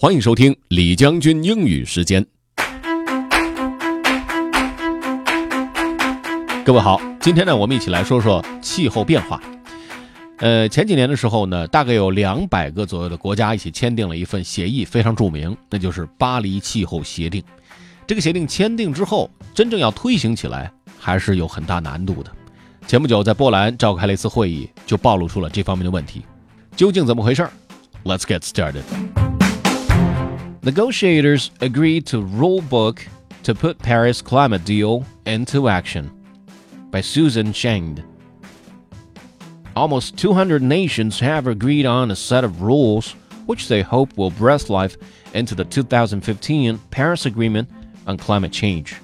欢迎收听李将军英语时间。各位好，今天呢，我们一起来说说气候变化。呃，前几年的时候呢，大概有两百个左右的国家一起签订了一份协议，非常著名，那就是巴黎气候协定。这个协定签订之后，真正要推行起来，还是有很大难度的。前不久在波兰召开了一次会议，就暴露出了这方面的问题。究竟怎么回事？Let's get started. Negotiators agreed to rule book to put Paris climate deal into action. By Susan Shand. Almost 200 nations have agreed on a set of rules which they hope will breathe life into the 2015 Paris Agreement on climate change.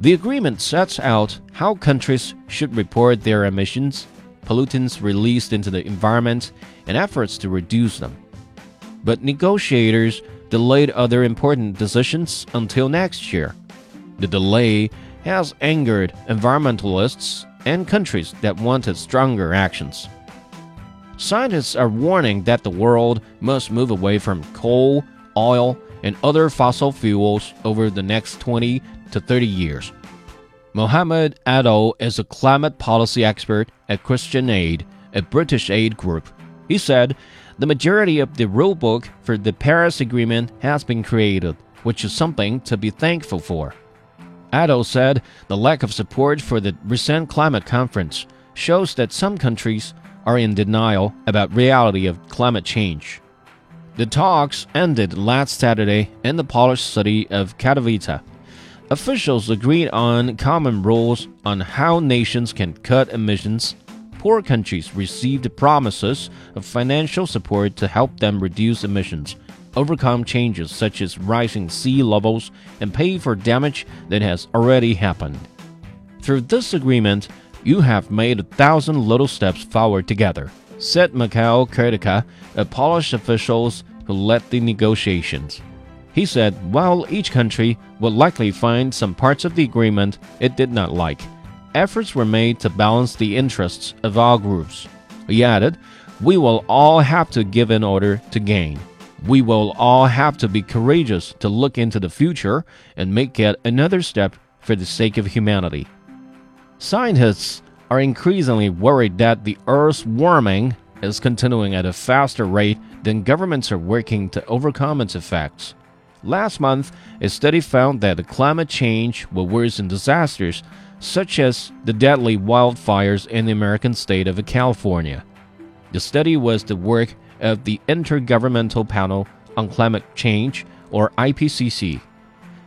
The agreement sets out how countries should report their emissions, pollutants released into the environment, and efforts to reduce them. But negotiators delayed other important decisions until next year. The delay has angered environmentalists and countries that wanted stronger actions. Scientists are warning that the world must move away from coal, oil, and other fossil fuels over the next 20 to 30 years. Mohammed Adow is a climate policy expert at Christian Aid, a British aid group. He said, The majority of the rulebook for the Paris Agreement has been created, which is something to be thankful for. Adow said the lack of support for the recent climate conference shows that some countries are in denial about reality of climate change. The talks ended last Saturday in the Polish city of Katowice. Officials agreed on common rules on how nations can cut emissions. Poor countries received promises of financial support to help them reduce emissions overcome changes such as rising sea levels and pay for damage that has already happened. Through this agreement, you have made a thousand little steps forward together, said Mikhail Kurtyka, a Polish official who led the negotiations. He said while each country would likely find some parts of the agreement it did not like, efforts were made to balance the interests of all groups. He added, We will all have to give in order to gain. We will all have to be courageous to look into the future and make yet another step for the sake of humanity. Scientists are increasingly worried that the Earth's warming is continuing at a faster rate than governments are working to overcome its effects. Last month, a study found that the climate change will worsen disasters such as the deadly wildfires in the American state of California. The study was the work of the Intergovernmental Panel on Climate Change, or IPCC.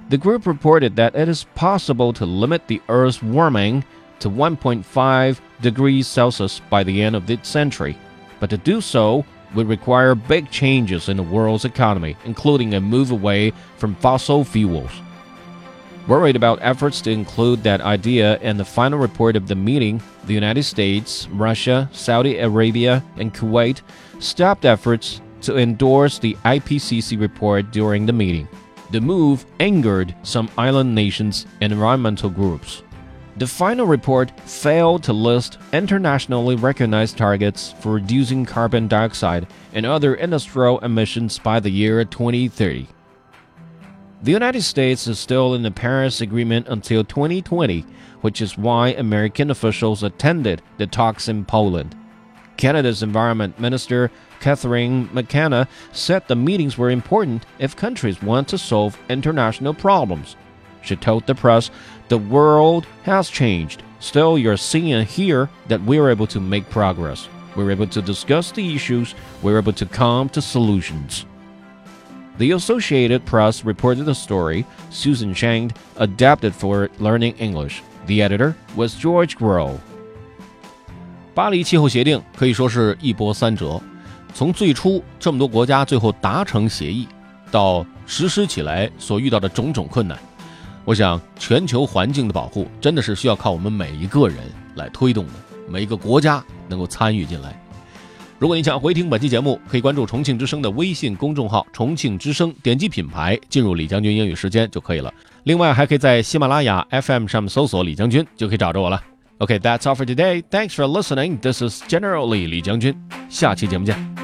The group reported that it is possible to limit the Earth's warming to 1.5 degrees Celsius by the end of this century, but to do so would require big changes in the world's economy, including a move away from fossil fuels. Worried about efforts to include that idea in the final report of the meeting, the United States, Russia, Saudi Arabia, and Kuwait stopped efforts to endorse the IPCC report during the meeting. The move angered some island nations and environmental groups. The final report failed to list internationally recognized targets for reducing carbon dioxide and other industrial emissions by the year 2030. The United States is still in the Paris Agreement until 2020, which is why American officials attended the talks in Poland. Canada's Environment Minister Catherine McKenna said the meetings were important if countries want to solve international problems. She told the press, The world has changed. Still, you're seeing here that we're able to make progress. We're able to discuss the issues. We're able to come to solutions. The Associated Press reported the story. Susan Shand adapted for Learning English. The editor was George Grow. 巴黎气候协定可以说是一波三折，从最初这么多国家最后达成协议，到实施起来所遇到的种种困难，我想全球环境的保护真的是需要靠我们每一个人来推动的，每一个国家能够参与进来。如果你想回听本期节目，可以关注重庆之声的微信公众号“重庆之声”，点击品牌进入李将军英语时间就可以了。另外，还可以在喜马拉雅 FM 上面搜索“李将军”，就可以找着我了。OK，that's all for today. Thanks for listening. This is General Lee 李将军，下期节目见。